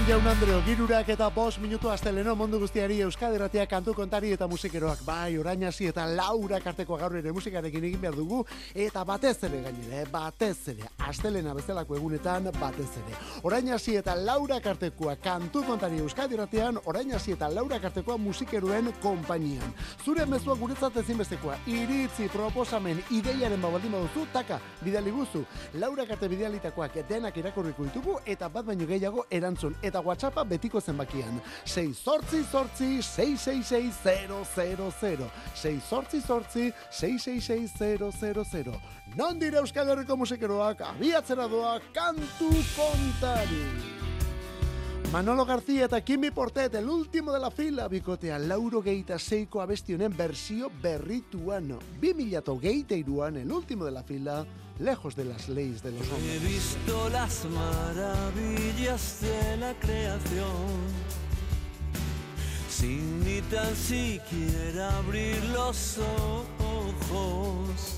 Astelenon jaun Andreo girurak eta bos minutu Astelenon mundu guztiari Euskadi Ratia kantu kontari eta musikeroak bai orain hasi eta laura karteko gaur ere musikarekin egin behar dugu eta batez ere gainera, eh? batez ere Astelena bezalako egunetan batez ere. Orain hasi eta laura kartekoa kantu kontari Euskadi Ratian orain hasi eta laura kartekoa musikeroen konpainian. Zure mezua guretzat ezinbestekoa iritzi proposamen ideiaren babaldin baduzu taka bidali guzu. Laura karte bidalitakoak denak irakurriko ditugu eta bat baino gehiago erantzun eta WhatsAppa betiko zenbakian. 6 sortzi sortzi 666 6 sortzi sortzi 666 Non dire Euskal Herriko musikeroak abiatzera doa kantu kontari. Manolo García eta Kimi Portet, el último de la fila, bikotea Lauro Geita seiko abestionen versio berrituan. 2000 geita iruan, el último de la fila, lejos de las leyes de los hombres. He visto las maravillas de la creación, sin ni tan siquiera abrir los ojos.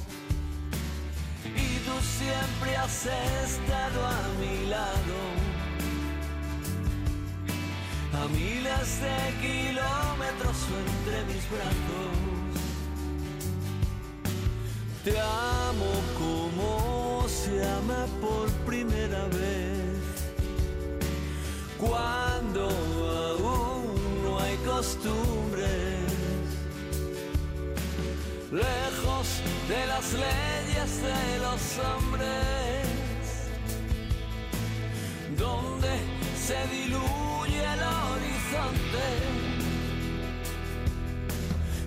Y tú siempre has estado a mi lado, a miles de kilómetros entre mis brazos. Te amo como se ama por primera vez. Cuando aún no hay costumbres. Lejos de las leyes de los hombres. Donde se diluye el horizonte.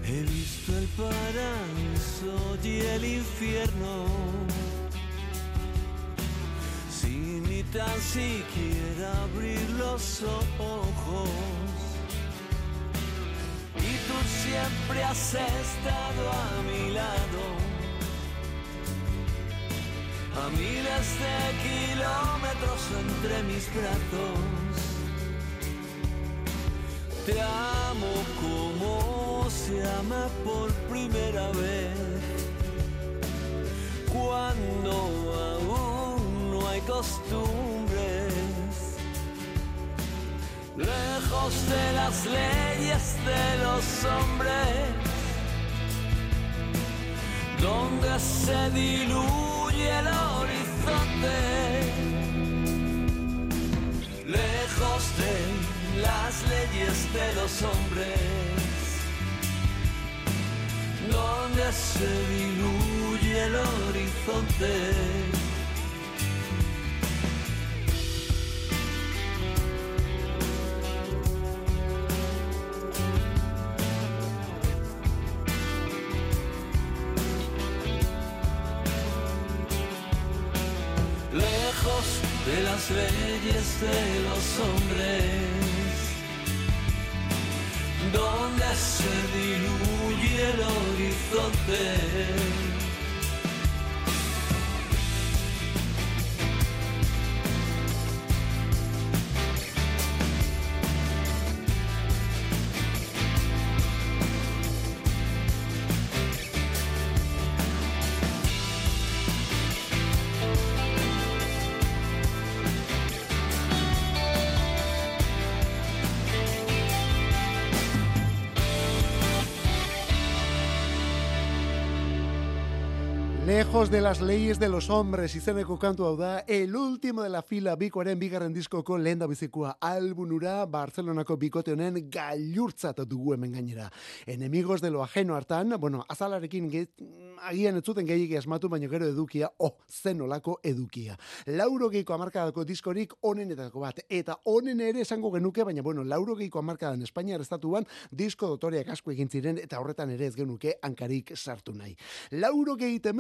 He visto el paraíso y el infierno sin ni tan siquiera abrir los ojos. Y tú siempre has estado a mi lado, a miles de kilómetros entre mis brazos. Te amo como se ama por primera vez. Cuando aún no hay costumbres. Lejos de las leyes de los hombres. Donde se diluye el horizonte. Leyes de los hombres, donde se diluye el horizonte. Lejos de las leyes de los hombres, Δώνα σχεδίλου γύρω τη. Lejos de las leyes de los hombres izeneko kantu hau da, el último de la fila bikoaren bigarren diskoko lehen da bizikoa albunura Barcelonako bikote honen gailurtzat dugu hemen gainera. Enemigos de lo ajeno hartan, bueno, azalarekin ge, agian ez zuten gehiagi asmatu, baina gero edukia, oh, zen olako edukia. Lauro geiko amarkadako diskorik onenetako bat, eta onen ere esango genuke, baina bueno, lauro geiko amarkadan Espainiar estatuan disko dotoreak asko egin ziren, eta horretan ere ez genuke hankarik sartu nahi. Lauro geite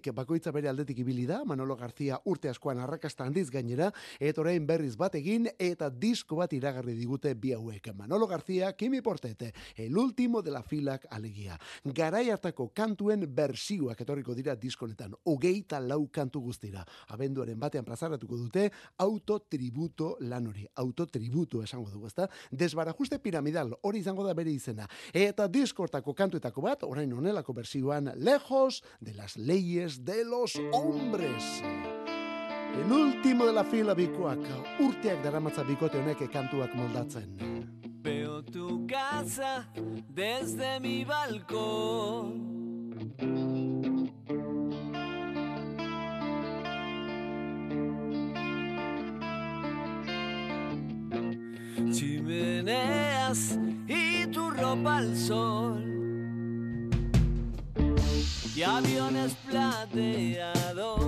emezortzitik, bakoitza bere aldetik ibili da, Manolo García urte askoan arrakasta handiz gainera, eta orain berriz bat egin, eta disko bat iragarri digute bi hauek. Manolo García, Kimi Portete, el último de la filak alegia. Garai hartako kantuen bersioak etorriko dira diskonetan, hogeita lau kantu guztira. Abenduaren batean plazaratuko dute, autotributo lan hori, autotributo esango dugu, ezta? Desbarajuste piramidal, hori izango da bere izena. Eta diskortako kantuetako bat, orain honelako bersioan, lejos de las leyes de los hombres. El último de la fila bikoak, urteak daramatza bikote honek kantuak moldatzen. Veo tu casa desde mi balcón. Chimeneas y tu ropa al sol. Y aviones plateados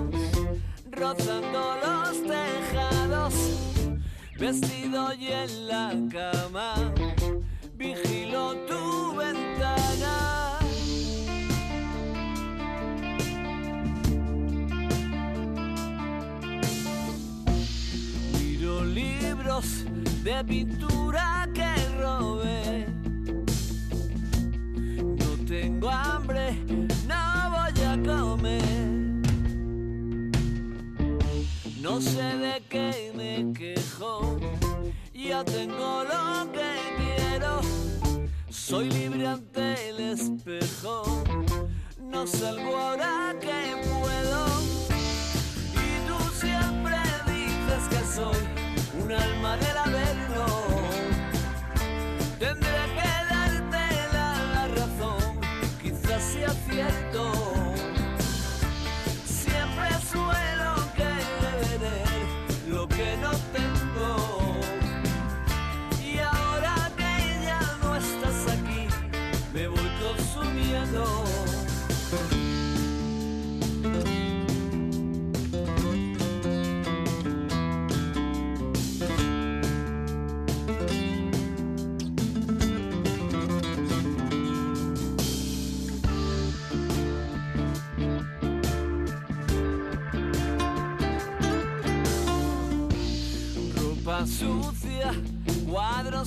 rozando los tejados, vestido y en la cama, vigilo tu ventana. Miro libros de pintura que robé. No tengo hambre, No sé de qué me quejo, ya tengo lo que quiero. Soy libre ante el espejo, no salgo ahora que puedo. Y tú siempre dices que soy un alma del averno. Tendré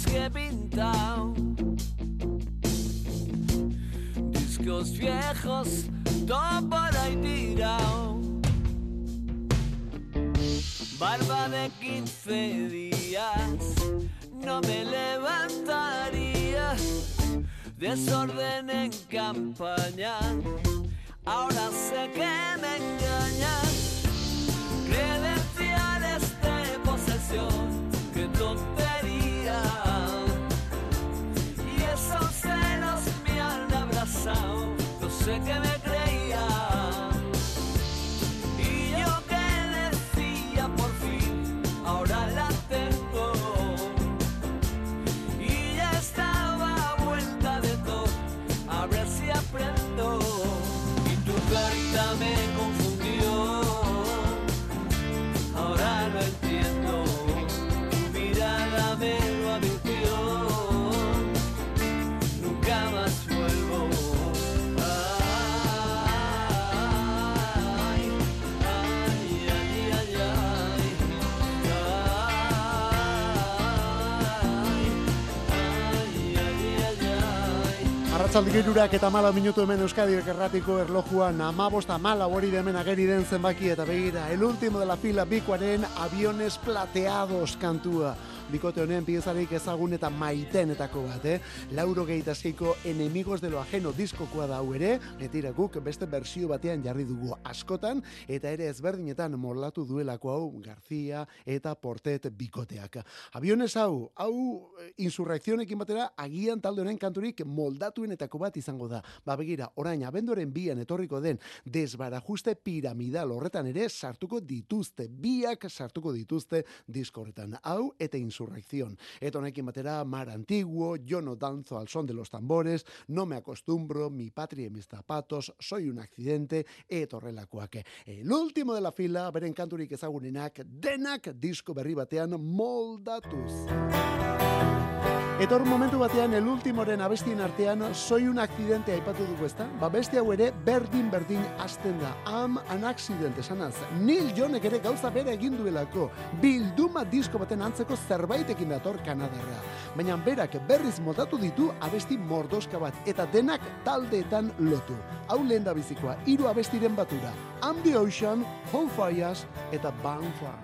que he pintado, discos viejos, todo por ahí tirado. Barba de 15 días, no me levantaría. Desorden en campaña, ahora sé que me engañas. Credenciales de sé qué me Arratzaldik irurak eta mala minutu hemen Euskadi erratiko erlojuan amabosta mala hori de hemen ageri den zenbaki eta begira. El último de la fila bikoaren aviones plateados kantua. Bikote honen piezarik ezagun eta maitenetako bat, eh? Lauro gehitaskeiko enemigos de lo ajeno diskokoa da ere, etira guk beste bersio batean jarri dugu askotan, eta ere ezberdinetan molatu duelako hau García eta Portet bikoteak. Aviones hau, hau eh, insurrekzionekin batera agian talde honen kanturik moldatuenetako bat izango da. Ba begira, orain abendoren bian etorriko den desbarajuste piramidal horretan ere sartuko dituzte, biak sartuko dituzte disko horretan. Hau eta insurrección. Eta honekin batera Mar Antiguo, Yo no danzo al son de los tambores, No me acostumbro, Mi patria y mis zapatos, Soy un accidente, eta horrelakoak. El último de la fila, beren kanturik ezagunenak, denak disko berri batean moldatuz. Eta hor momentu batean, el ultimoren abestien artean, soy un accidente aipatu dugu ezta? Ba beste hau ere, berdin berdin hasten da. Am an accident esanaz. Neil Jonek ere gauza bere egin duelako. Bilduma disko baten antzeko zerbaitekin dator Kanadarra. Baina berak berriz moldatu ditu abesti mordoska bat. Eta denak taldeetan lotu. Hau lehen da bizikoa, hiru abestiren batura. I'm the Ocean, Home Fires eta Bonfire.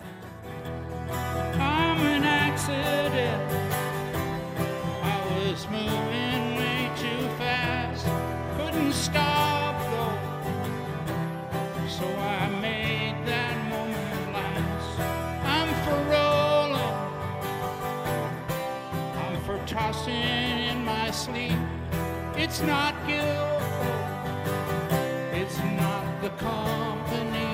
I'm an accident. just moving way too fast. Couldn't stop though, so I made that moment last. I'm for rolling, I'm for tossing in my sleep. It's not guilt, it's not the company.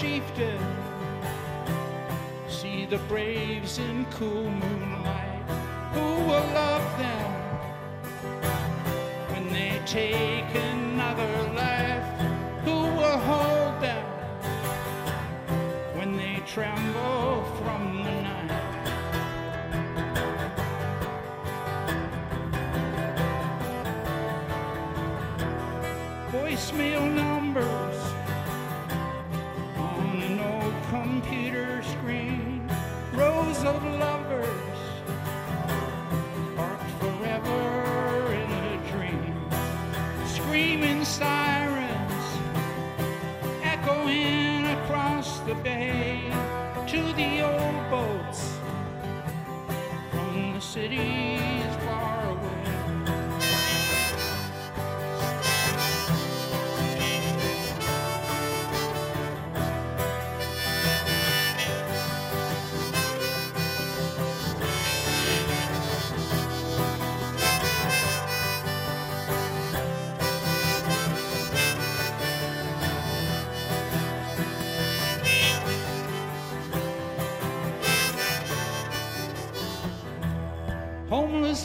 Chieftain. See the braves in cool moonlight. Who will love them when they take another life? Who will hold them when they tremble from the night? voicemail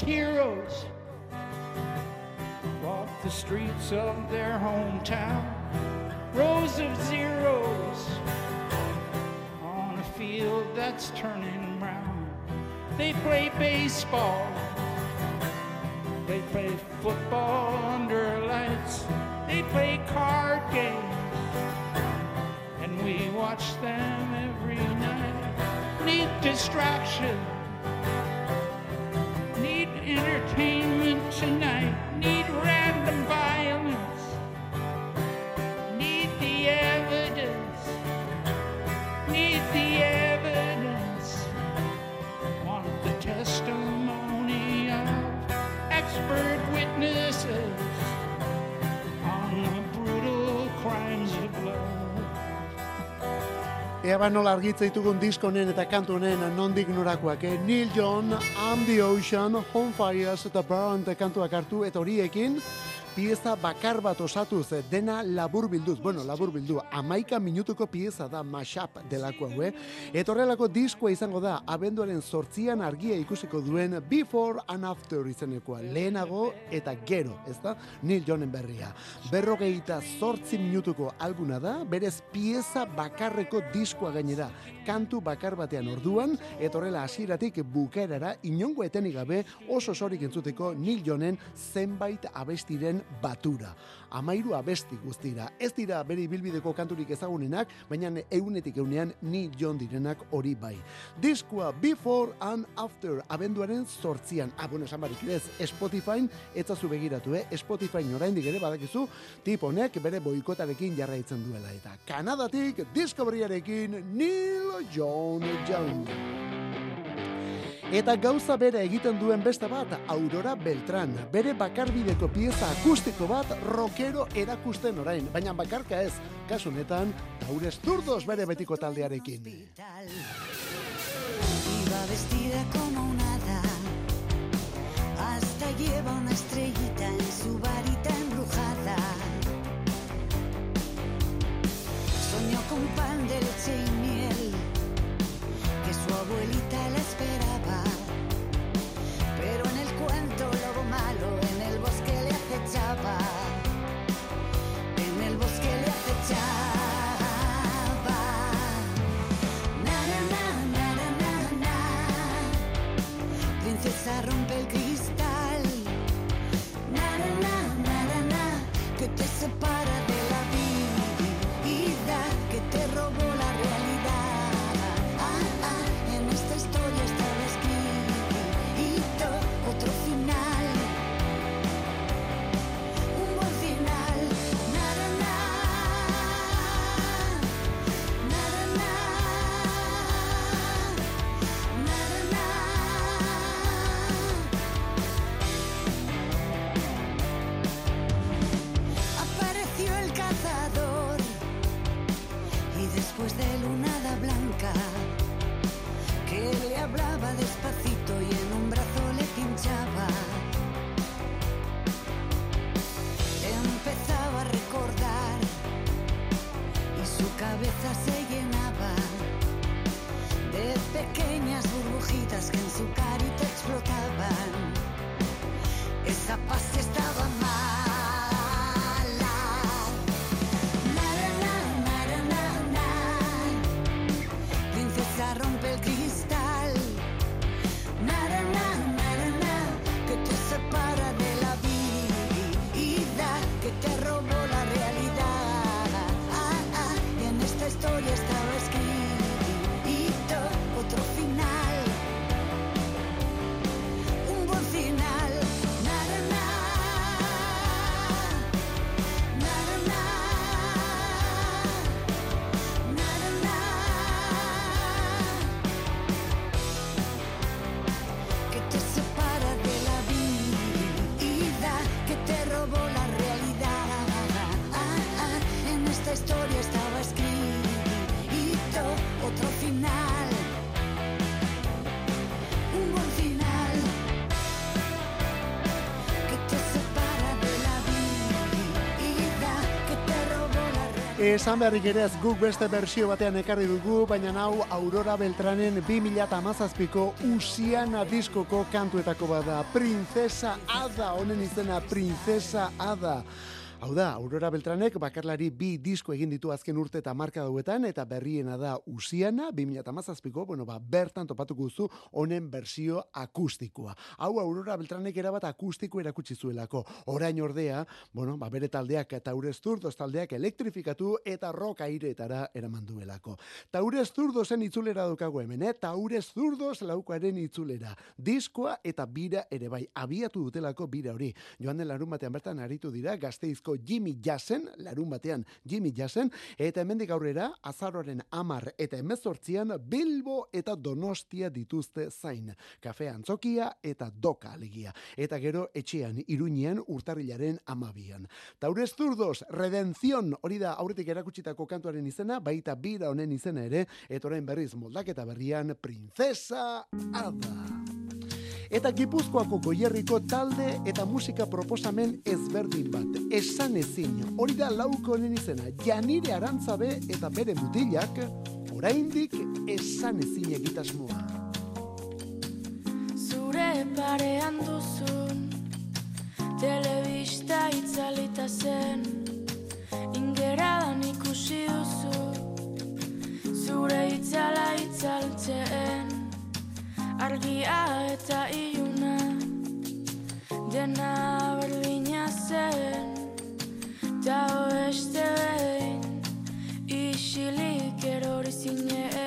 heroes walk the streets of their hometown. Rows of zeros on a field that's turning brown. They play baseball. They play football under lights. They play card games. And we watch them every night. Need distraction Ea ba nola argitza ditugun disko honen eta kantu honen nondik norakoak. Eh? Neil John, I'm the Ocean, Home Fires eta Burn kantuak hartu eta horiekin pieza bakar bat osatuz eh, dena labur bilduz. Bueno, labur bildu, amaika minutuko pieza da mashup delako hau, eh? Eta horrelako diskoa izango da, abenduaren sortzian argia ikusiko duen Before and After izenekoa. Lehenago eta gero, ez da? Neil Johnen berria. Berrogeita sortzi minutuko alguna da, berez pieza bakarreko diskoa gainera. Kantu bakar batean orduan, eta horrela hasieratik bukaerara inongo etenik gabe oso sorik entzuteko Neil Johnen zenbait abestiren batura. Amairu abesti guztira. Ez dira bere bilbideko kanturik ezagunenak, baina eunetik eunean ni jon direnak hori bai. Diskua Before and After abenduaren sortzian. Ah, bueno, esan barik ez, Spotify, etzazu begiratu, eh? Spotify oraindik ere badakizu, tip honek bere boikotarekin jarraitzen duela. Eta Kanadatik, Discoveryarekin Neil John Young. Eta gauza bere egiten duen beste bat, Aurora Beltran. Bere bakarbideko pieza akustiko bat rockero erakusten orain. Baina bakarka ez, kasunetan, taurez zurdos bere betiko taldearekin. Iba vestida como una Hasta lleva una estrellita en su varita embrujada Soñó con pan Esan beharrik ere ez guk beste bersio batean ekarri dugu, baina hau Aurora Beltranen 2017ko Usiana diskoko kantuetako bada. Princesa Ada, honen izena Princesa Ada. Hau da, Aurora Beltranek bakarlari bi disko egin ditu azken urte eta marka dauetan, eta berriena da Usiana, 2017ko, bueno, ba, bertan topatuko duzu honen bersio akustikoa. Hau Aurora Beltranek erabat akustiko erakutsi zuelako. Orain ordea, bueno, ba, bere taldeak Taurez Zurdos taldeak elektrifikatu eta rock aireetara eraman duelako. Taurez Zurdosen itzulera daukago hemen, eh? Taurez Zurdos laukoaren itzulera. Diskoa eta bira ere bai, abiatu dutelako bira hori. Joan den larun batean bertan aritu dira, gazteizko Jimmy Jassen, larun batean Jimmy Jassen, eta hemendik aurrera, azaroren amar eta emezortzian Bilbo eta Donostia dituzte zain. Kafe antzokia eta doka alegia. Eta gero etxean, iruñean urtarrilaren amabian. Taurez zurdos, redenzion, hori da aurretik erakutsitako kantuaren izena, baita bira honen izena ere, eta orain berriz moldaketa berrian, Princesa Ada. Eta Gipuzkoako goierriko talde eta musika proposamen ezberdin bat. Esan ezin, hori da lauko honen izena, Janire Arantzabe eta bere mutilak, oraindik esan ezin egitasmoa. Zure parean duzun Telebista itzalita zen Ingeradan ikusi duzu Zure itzala itzaltzen argia eta iuna dena berdina zen. Eta oeste behin isilik erorizinen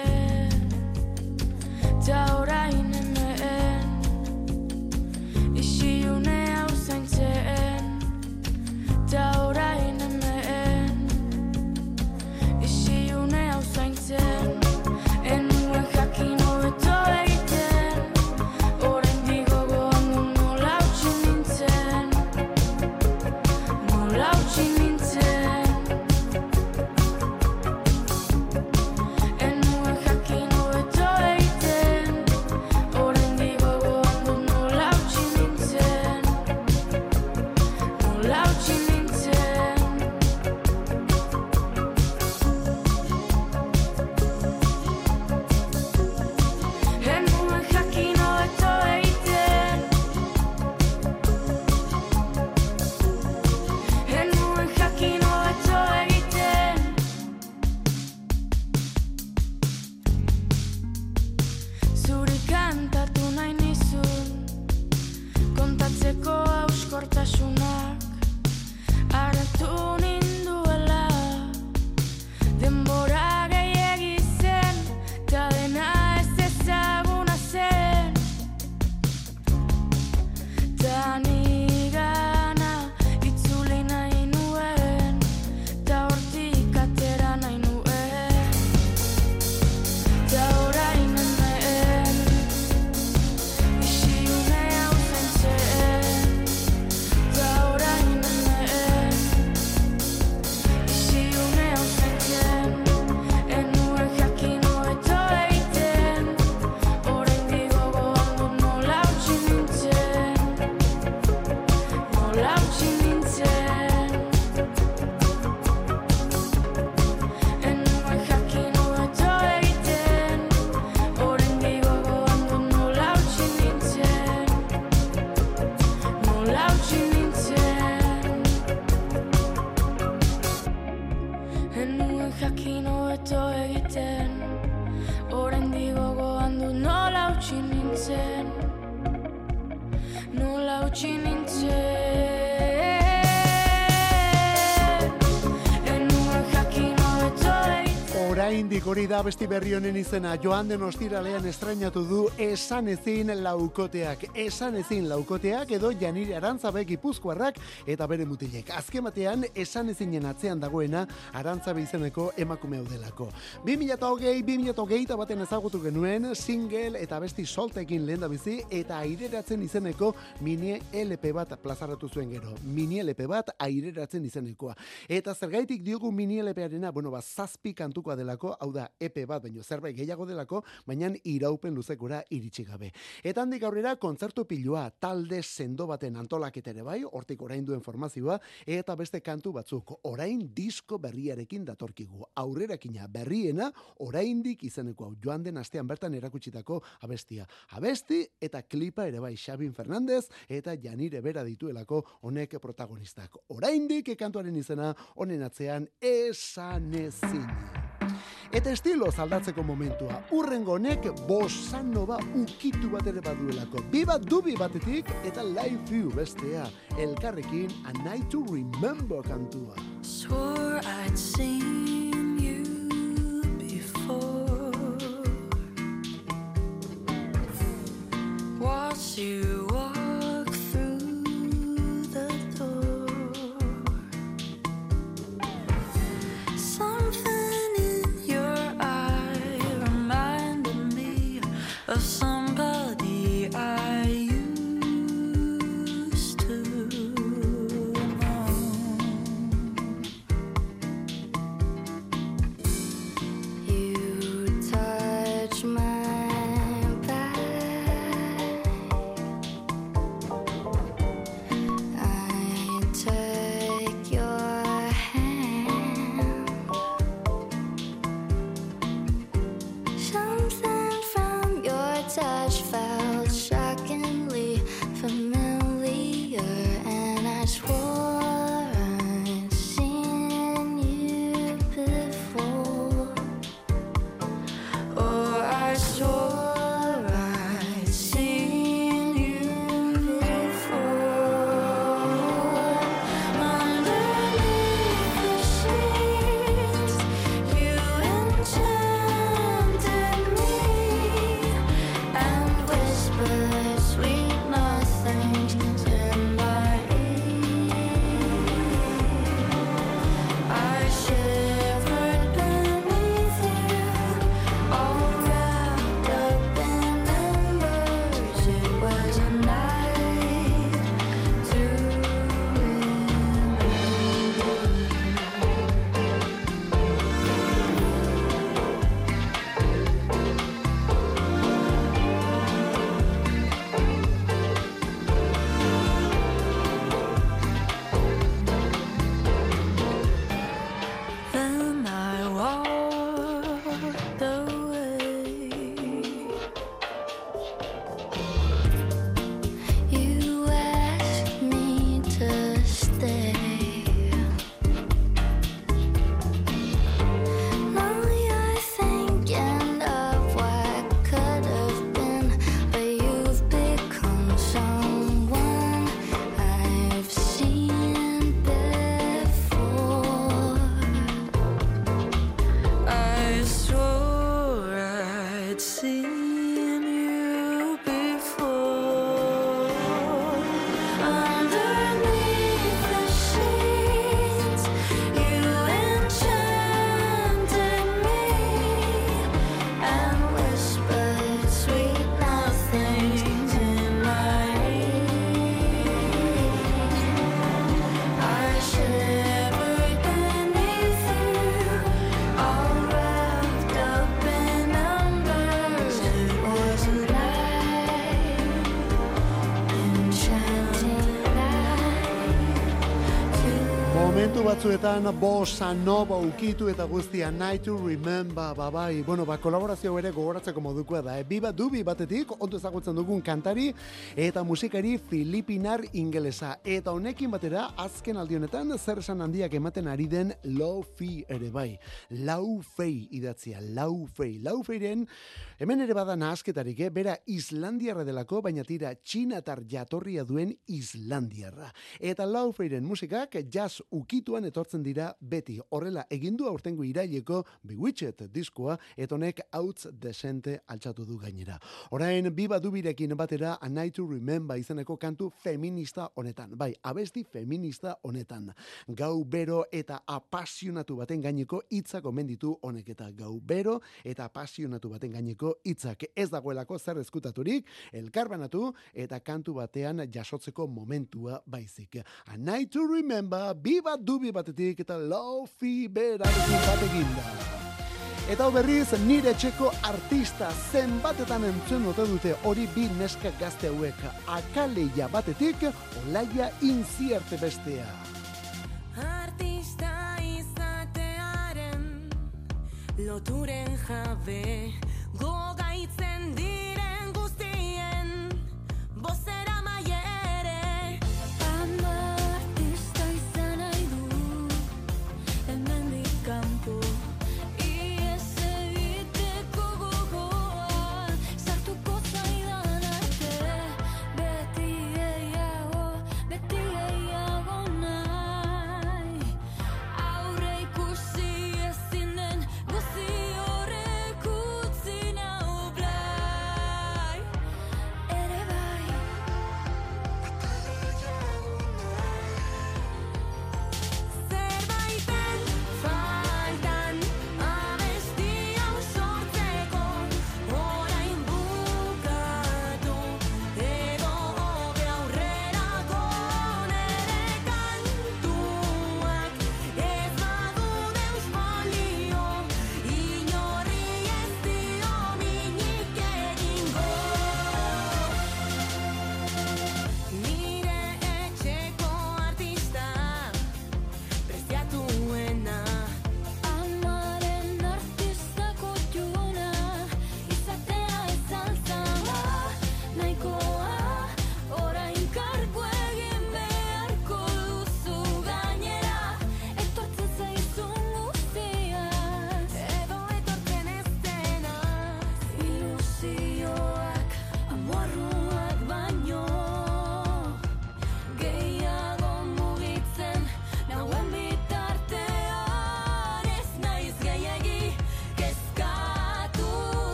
Oraindik hori da besti berri honen izena joan den ostiralean estrainatu du esan ezin laukoteak. Esan ezin laukoteak edo janire arantzabe gipuzkoarrak eta bere mutilek. Azken batean esan ezinen atzean dagoena arantzabe izeneko emakume delako. 2008, 2008 eta baten ezagutu genuen single eta besti soltekin lehen bizi eta aireratzen izeneko mini LP bat plazaratu zuen gero. Mini LP bat aireratzen izenekoa. Eta zergaitik diogu mini LP-arena, bueno, ba, zazpi kantukoa delako, hau da, EP bat, baino zerbait gehiago delako, baina iraupen luzekora iritsi gabe. Eta handik aurrera, kontzertu pilua, talde sendo baten antolaketa ere bai, hortik orain duen formazioa, eta beste kantu batzuk, orain disko berriarekin datorkigu. Aurrerakina berriena, oraindik izeneko hau joan den astean bertan erakutsitako abestia. Abesti eta klipa ere bai Xabin Fernandez eta Janire Bera dituelako honek protagonistak. Oraindik kantuaren izena honen atzean esan ezin. Eta estilo aldatzeko momentua. Urrengo honek bossa nova ukitu bat ere baduelako. Bi bat dubi batetik eta live view bestea. Elkarrekin A Night to Remember kantua. Swore I'd seen Momentu batzuetan bossa nova ukitu eta guztia night to remember, ba bai, bueno, ba kolaborazio ere gogoratzeko modukoa da. E, biba dubi batetik, ondo ezagutzen dugun kantari eta musikari filipinar ingelesa. Eta honekin batera, azken aldionetan, zer esan handiak ematen ari den low fi ere bai. Lau fei idatzia, lau fei. Lau feiren, hemen ere bada nahasketarik, eh? bera Islandiarra delako, baina tira txinatar jatorria duen Islandiarra. Eta lau feiren musikak jazz ukituan etortzen dira beti. Horrela, egindu aurtengo iraileko Bewitched diskoa, eta honek hautz desente altxatu du gainera. Orain, biba dubirekin batera A Night to Remember izeneko kantu feminista honetan. Bai, abesti feminista honetan. Gau bero eta apasionatu baten gaineko hitzak omen ditu honek eta gau bero eta apasionatu baten gaineko hitzak ez dagoelako zer eskutaturik, elkarbanatu eta kantu batean jasotzeko momentua baizik. A Night to Remember, biba dubi batetik eta lofi berarekin batekin da. Eta berriz, nire txeko artista zenbatetan entzuen ote dute hori bi neska gazte hauek. Akaleia batetik, olaia inzierte bestea. Artista izatearen loturen jabe gogaitzen diren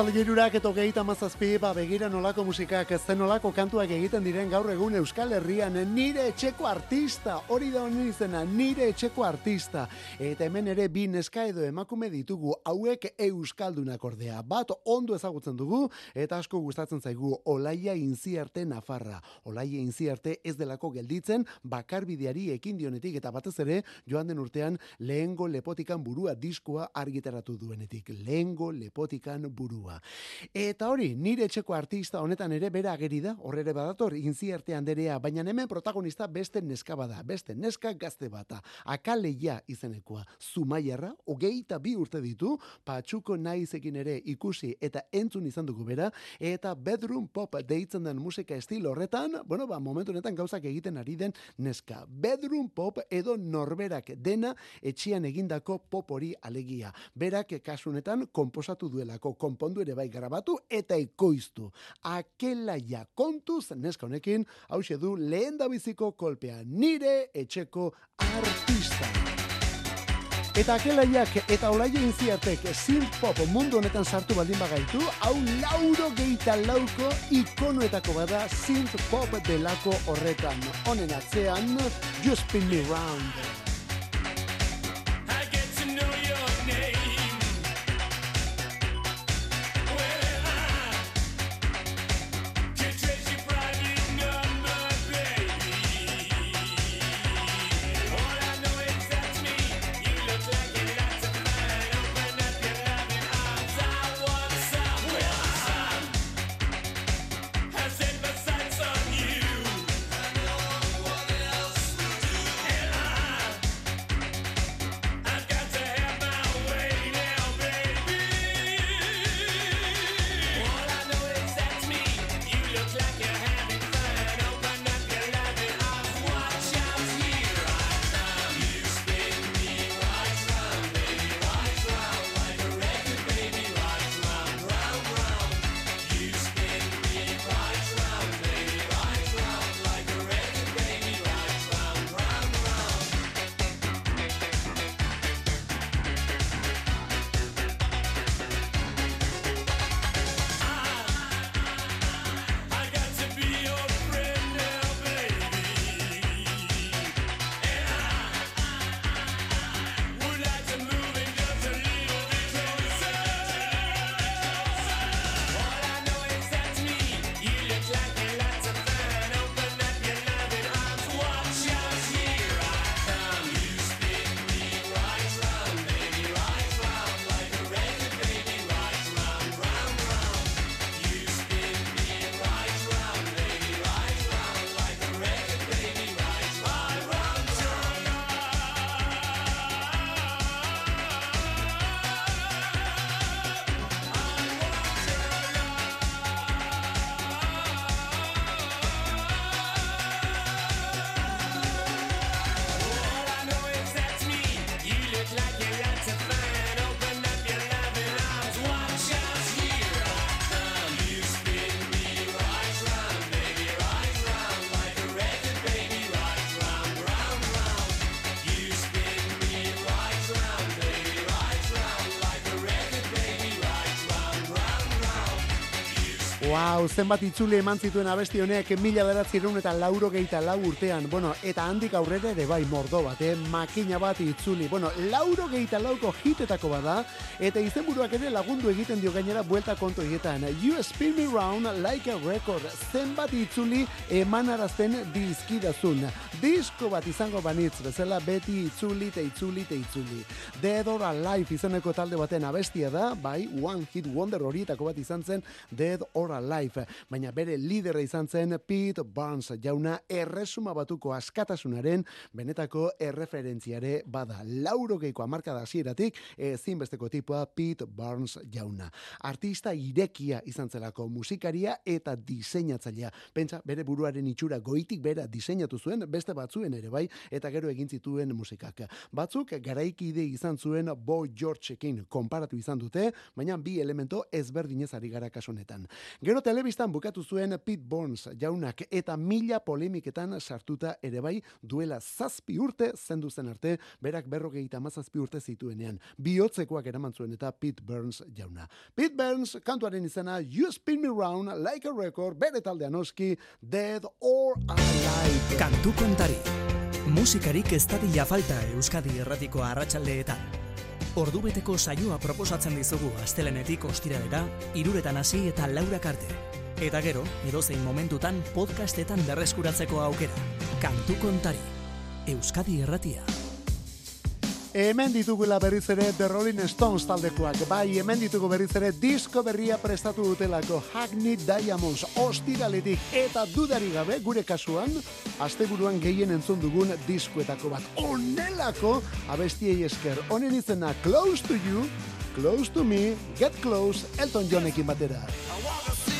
Arratzalgirurak eto gehieta mazazpi, ba begira nolako musikak, ez nolako kantuak egiten diren gaur egun Euskal Herrian, nire etxeko artista, hori da honi izena, nire etxeko artista. Eta hemen ere bi neska edo emakume ditugu, hauek Euskaldunak ordea. Bat ondo ezagutzen dugu, eta asko gustatzen zaigu, Olaia Inziarte Nafarra. Olaia Inziarte ez delako gelditzen, bakarbideari ekin dionetik, eta batez ere, joan den urtean, lehengo lepotikan burua diskoa argitaratu duenetik. Lehengo lepotikan burua. Eta hori, nire etxeko artista honetan ere bera ageri da, horrere badator, inziarte handerea, baina hemen protagonista beste neska bada, beste neska gazte bata. Akaleia izenekoa, zumaiarra, hogeita bi urte ditu, patxuko naizekin ere ikusi eta entzun izan dugu bera, eta bedroom pop deitzen den musika estilo horretan, bueno, ba, momentu honetan gauzak egiten ari den neska. Bedroom pop edo norberak dena etxian egindako pop hori alegia. Berak kasunetan komposatu duelako, konpondu ere bai grabatu eta ekoiztu. Akela ja neska honekin, hau du lehen biziko kolpea, nire etxeko artista. Eta akelaiak eta olaia inziatek synth pop mundu honetan sartu baldin bagaitu, hau lauro geita lauko ikonoetako bada synth pop delako horretan. Honen atzean, You Spin Me Round. Wow, zenbat itzuli eman zituen abesti honek mila beratzerun eta lauro geita lau urtean. Bueno, eta handik aurrera ere bai mordo bat, eh? makina bat itzuli. Bueno, lauro geita lauko hitetako bada, eta izenburuak ere lagundu egiten dio gainera buelta konto hietan. You spin me round like a record. Zenbat itzuli emanarazten dizkidazun. Disko bat izango banitz, bezala beti itzuli eta itzuli eta itzuli. Dead or Alive izeneko talde baten abestia da, bai, One Hit Wonder horietako bat izan zen Dead or Alive, baina bere lidera izan zen Pete Barnes jauna erresuma batuko askatasunaren benetako erreferentziare bada. Laurogeiko amarkada hasieratik ezinbesteko tipoa Pete Barnes jauna. Artista irekia izan zelako musikaria eta diseinatzailea. Pentsa, bere buruaren itxura goitik bera diseinatu zuen, beste batzuen ere bai, eta gero egin zituen musikak. Batzuk garaikide izan zuen Bo Georgeekin konparatu izan dute, baina bi elemento ezberdinez ari gara kasu honetan. Gero telebistan bukatu zuen Pete Burns jaunak eta mila polemiketan sartuta ere bai duela zazpi urte zendu zen arte, berak berrogeita mazazpi urte zituenean. Biotzekoak eraman zuen eta Pete Burns jauna. Pete Burns kantuaren izena You Spin Me Round Like a Record, bere taldean oski, Dead or Alive. Kantu kontari. Musikarik ez dadila falta Euskadi erratiko arratsaldeetan. Ordubeteko saioa proposatzen dizugu astelenetik ostiralera, iruretan hasi eta laurak arte. Eta gero, edozein momentutan podcastetan berreskuratzeko aukera. Kantu kontari. Euskadi erratia. Hemen ditugula berriz ere The Rolling Stones taldekoak. Bai, hemen ditugu berriz ere disko berria prestatu dutelako Hackney Diamonds ostiraletik eta dudari gabe gure kasuan asteburuan gehien entzun dugun diskoetako bat. Onelako abestiei esker. Honen izena Close to You, Close to Me, Get Close, Elton Johnekin batera. I walk the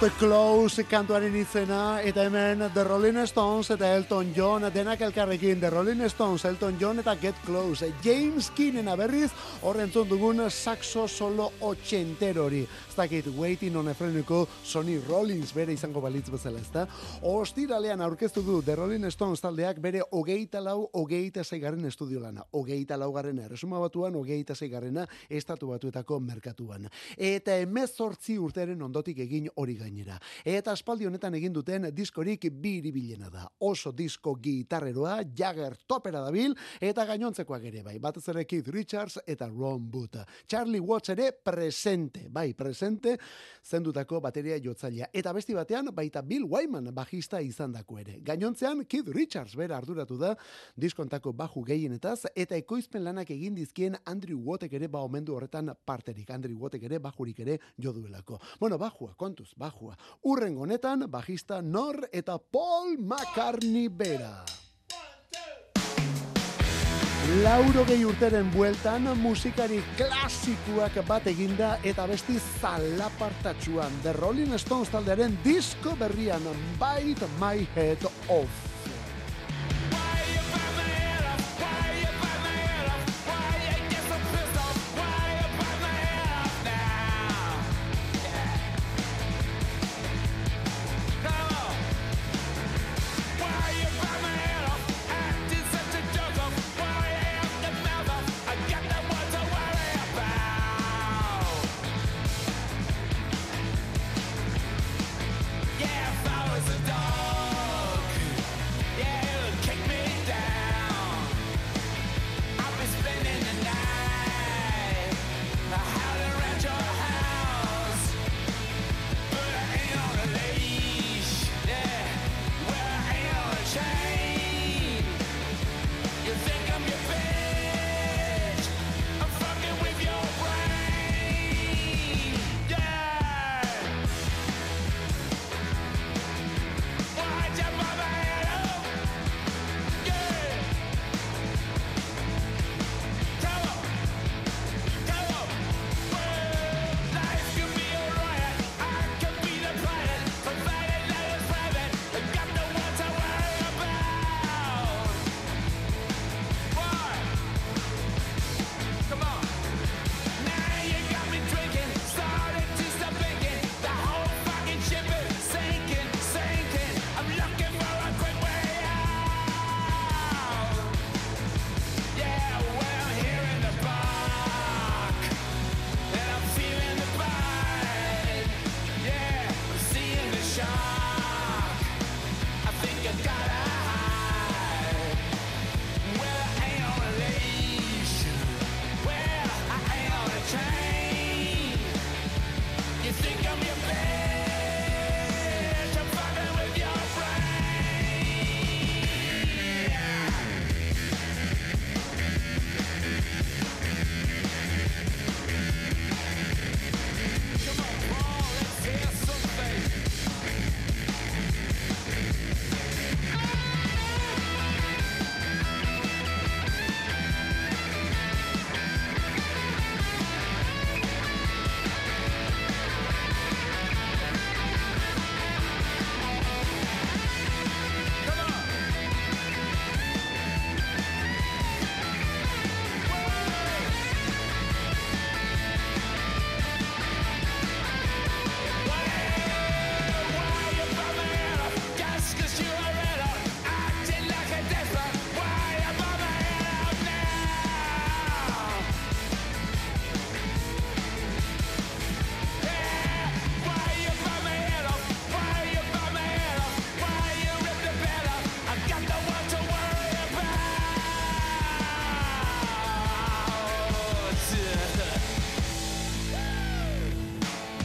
Get Close kantuaren izena eta hemen The Rolling Stones eta Elton John denak elkarrekin The Rolling Stones, Elton John eta Get Close. James Kinnena berriz horrentzun dugun saxo solo ochentero hori. Ez dakit Waiting on a Friendiko Sonny Rollins bere izango balitz bezala ezta? Ostiralean aurkeztu du The Rolling Stones taldeak bere hogeita lau hogeita zeigarren estudio lana. Hogeita laugarrena erresuma batuan hogeita zeigarrena estatu batuetako merkatuan. Eta emezortzi urteren ondotik egin hori gainera. Eta aspaldi honetan egin duten diskorik biribilena da. Oso disko gitarreroa, Jagger topera dabil, eta gainontzekoak ere bai. Batez ere Keith Richards eta Ron Wood. Charlie Watts ere presente, bai, presente, zendutako bateria jotzailea. Eta besti batean, baita Bill Wyman bajista izan dako ere. Gainontzean, Keith Richards bera arduratu da diskontako baju gehienetaz, eta ekoizpen lanak egin dizkien Andrew Wattek ere ba omendu horretan parterik. Andrew Wattek ere bajurik ere jo duelako. Bueno, bajua, kontuz, bajua. Urren honetan, bajista Nor eta Paul McCartney bera. Lauro gehi urteren bueltan musikari klasikuak bat eginda eta besti zalapartatxuan The Rolling Stones taldearen disko berrian Bite My Head Off.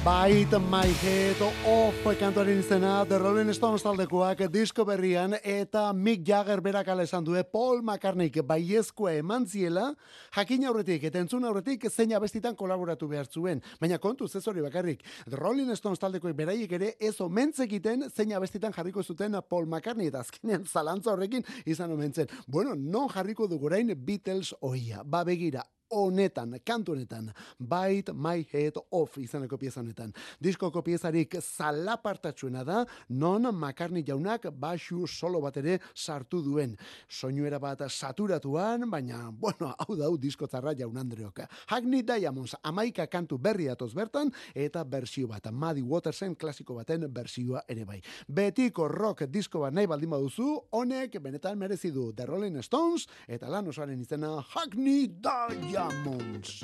Bite My Head Off kantuaren izena The Rolling Stones taldekoak disko berrian eta Mick Jagger berak esan due Paul McCartneyk baiezkoa eman ziela jakin aurretik eta entzun aurretik zein abestitan kolaboratu behar zuen. Baina kontu ez hori bakarrik. The Rolling Stones taldekoek beraiek ere ez omentzekiten zein abestitan jarriko zuten Paul McCartney eta azkenean zalantza horrekin izan omentzen. Bueno, non jarriko dugurain Beatles oia. Ba begira, honetan, kantu honetan, Bite My Head Off izaneko pieza honetan. Diskoko piezarik zalapartatxuena da, non McCartney jaunak baxu solo bat ere sartu duen. Soinuera bat saturatuan, baina, bueno, hau da, hau disko zarra jaun Andreok. Hackney Diamonds, amaika kantu berri atoz bertan, eta bersio bat, Muddy Watersen klasiko baten bersioa ere bai. Betiko rock disko bat nahi baldin baduzu, honek benetan merezi du The Rolling Stones, eta lan osoaren izena Hackney Diamonds. diamonds.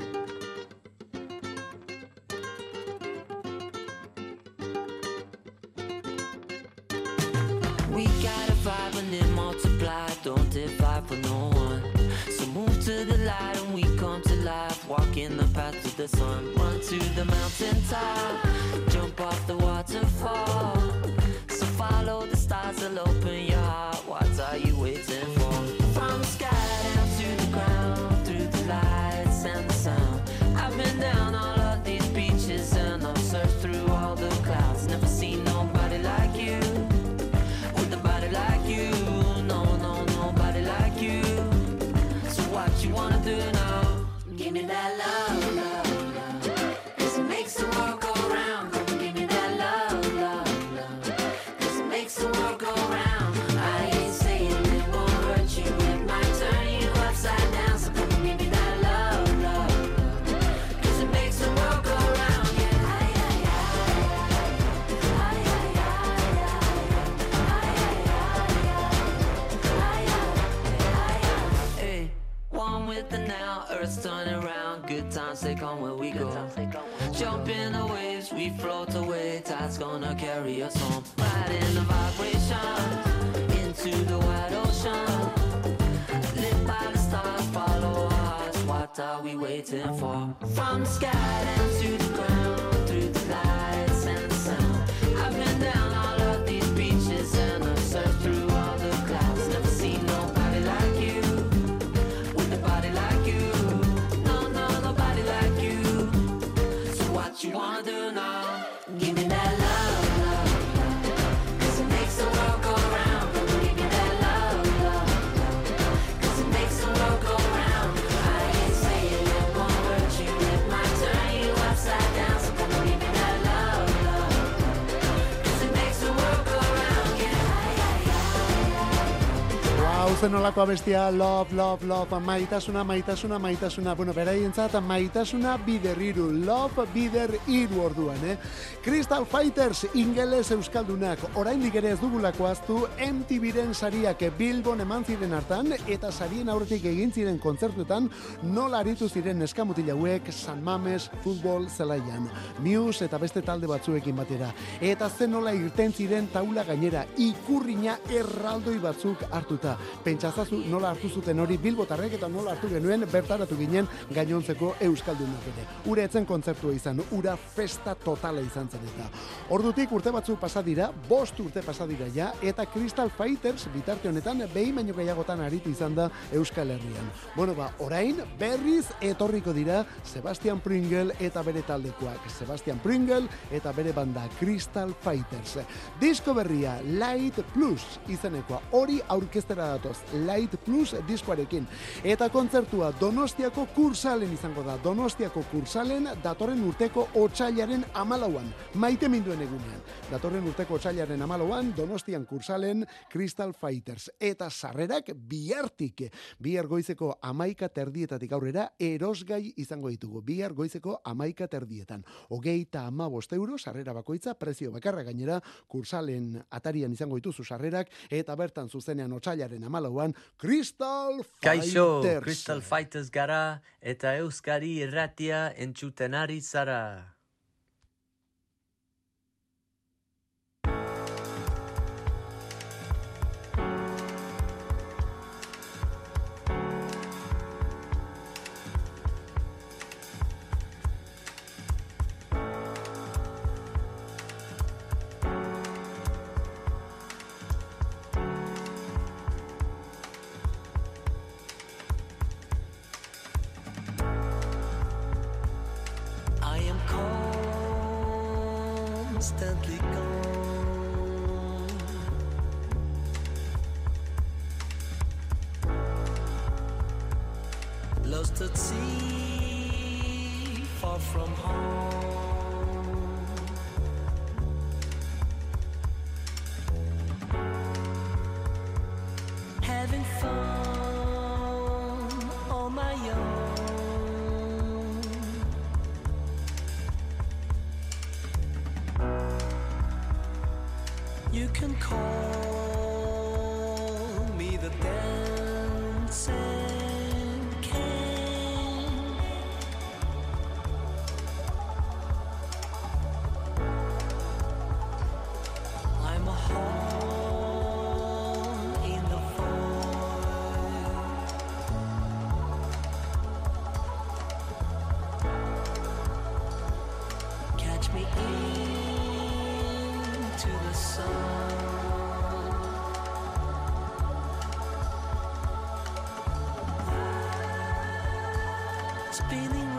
We got a vibe and it multiplied. Don't divide for no one. So move to the light and we come to life. Walking the path to the sun. Run to the mountain top. Jump off the waterfall. Good times they come when we go. Jump in the waves, we float away. Tide's gonna carry us home. Ride in the vibration into the wide ocean. Live by the stars, follow hearts. What are we waiting for? From the sky down zen olako abestia, love, love, love, maitasuna, maitasuna, maitasuna. Bueno, beraientzat, maitasuna biderriru, love bider iru orduan, eh? Crystal Fighters, ingeles euskaldunak, oraindik ere ez dugulako aztu, MTV-ren sariak Bilbon eman ziren hartan, eta sarien aurretik egin ziren kontzertuetan, nola aritu ziren eskamutil hauek San Mames futbol zelaian. Muse eta beste talde batzuekin batera. Eta zen nola irten ziren taula gainera, ikurrina erraldoi batzuk hartuta. Pentsazazu nola hartu zuten hori bilbotarrek eta nola hartu genuen bertaratu ginen gainontzeko euskaldunak ere. Ura etzen kontzertua izan, ura festa totala izan zen eta. Ordutik urte batzuk pasa dira, bost urte pasa dira ja, eta Crystal Fighters bitarte honetan behin baino gehiagotan aritu izan da Euskal Herrian. Bueno, ba, orain berriz etorriko dira Sebastian Pringle eta bere taldekoak. Sebastian Pringle eta bere banda Crystal Fighters. Disko berria Light Plus izenekoa hori aurkeztera datoz. Light Plus diskoarekin. Eta kontzertua Donostiako kursalen izango da. Donostiako kursalen datorren urteko otsailaren amalauan. Maite minduen egunean. Datorren urteko otsailaren amalauan Donostian kursalen Crystal Fighters. Eta sarrerak bihartik. Bihar goizeko amaika terdietatik aurrera erosgai izango ditugu. Bihar goizeko amaika terdietan. Hogeita ama euro sarrera bakoitza, prezio bakarra gainera, kursalen atarian izango dituzu sarrerak, eta bertan zuzenean otsailaren amalauan, Crystal Kaixo, Fighters. Crystal Fighters gara eta Euskari irratia entzuten ari zara. feeling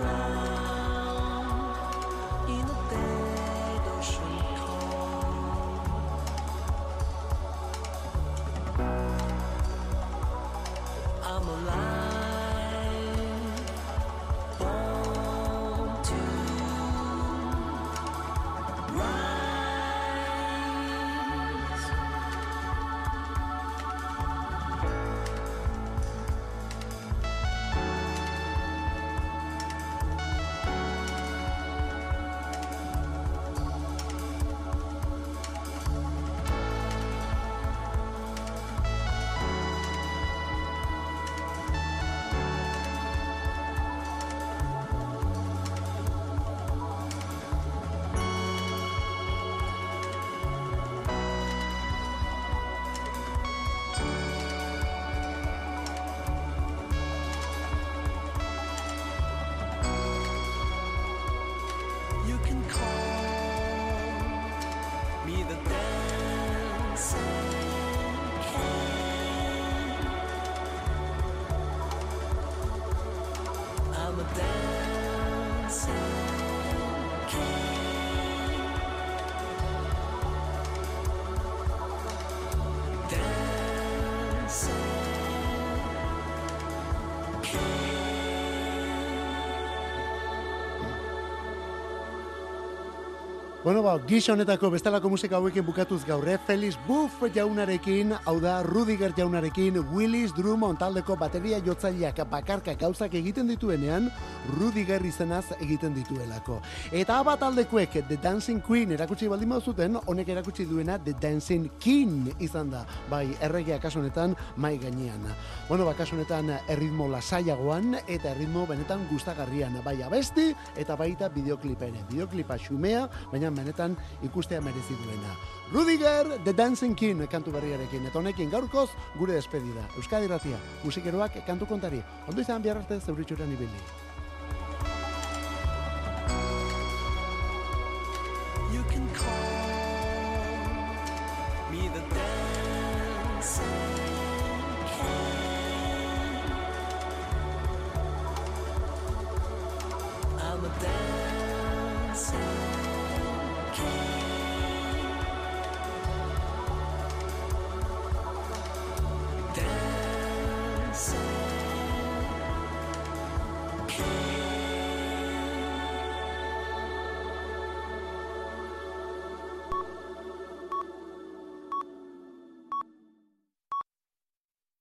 dancing. Dancing Bueno, ba, gisa honetako bestelako musika hauekin bukatuz gaur, eh? Felix Buff jaunarekin, hau da Rudiger jaunarekin, Willis Drummond taldeko bateria jotzaileak bakarka gauzak egiten dituenean, Rudiger izenaz egiten dituelako. Eta aba taldekoek The Dancing Queen erakutsi baldin zuten, honek erakutsi duena The Dancing King izan da, bai, erregea kasu honetan mai gainean. Bueno, ba, kasu honetan erritmo lasaiagoan eta erritmo benetan gustagarrian, bai abesti eta baita bideoklipa ere. Bideoklipa xumea, baina benetan ikustea merezi duena. Rudiger, The Dancing King kantu berriarekin, eta honekin gaurkoz gure despedida. Euskadi Ratia, musikeroak kantu kontari. Ondo izan bihar arte zeuritxuran ibili.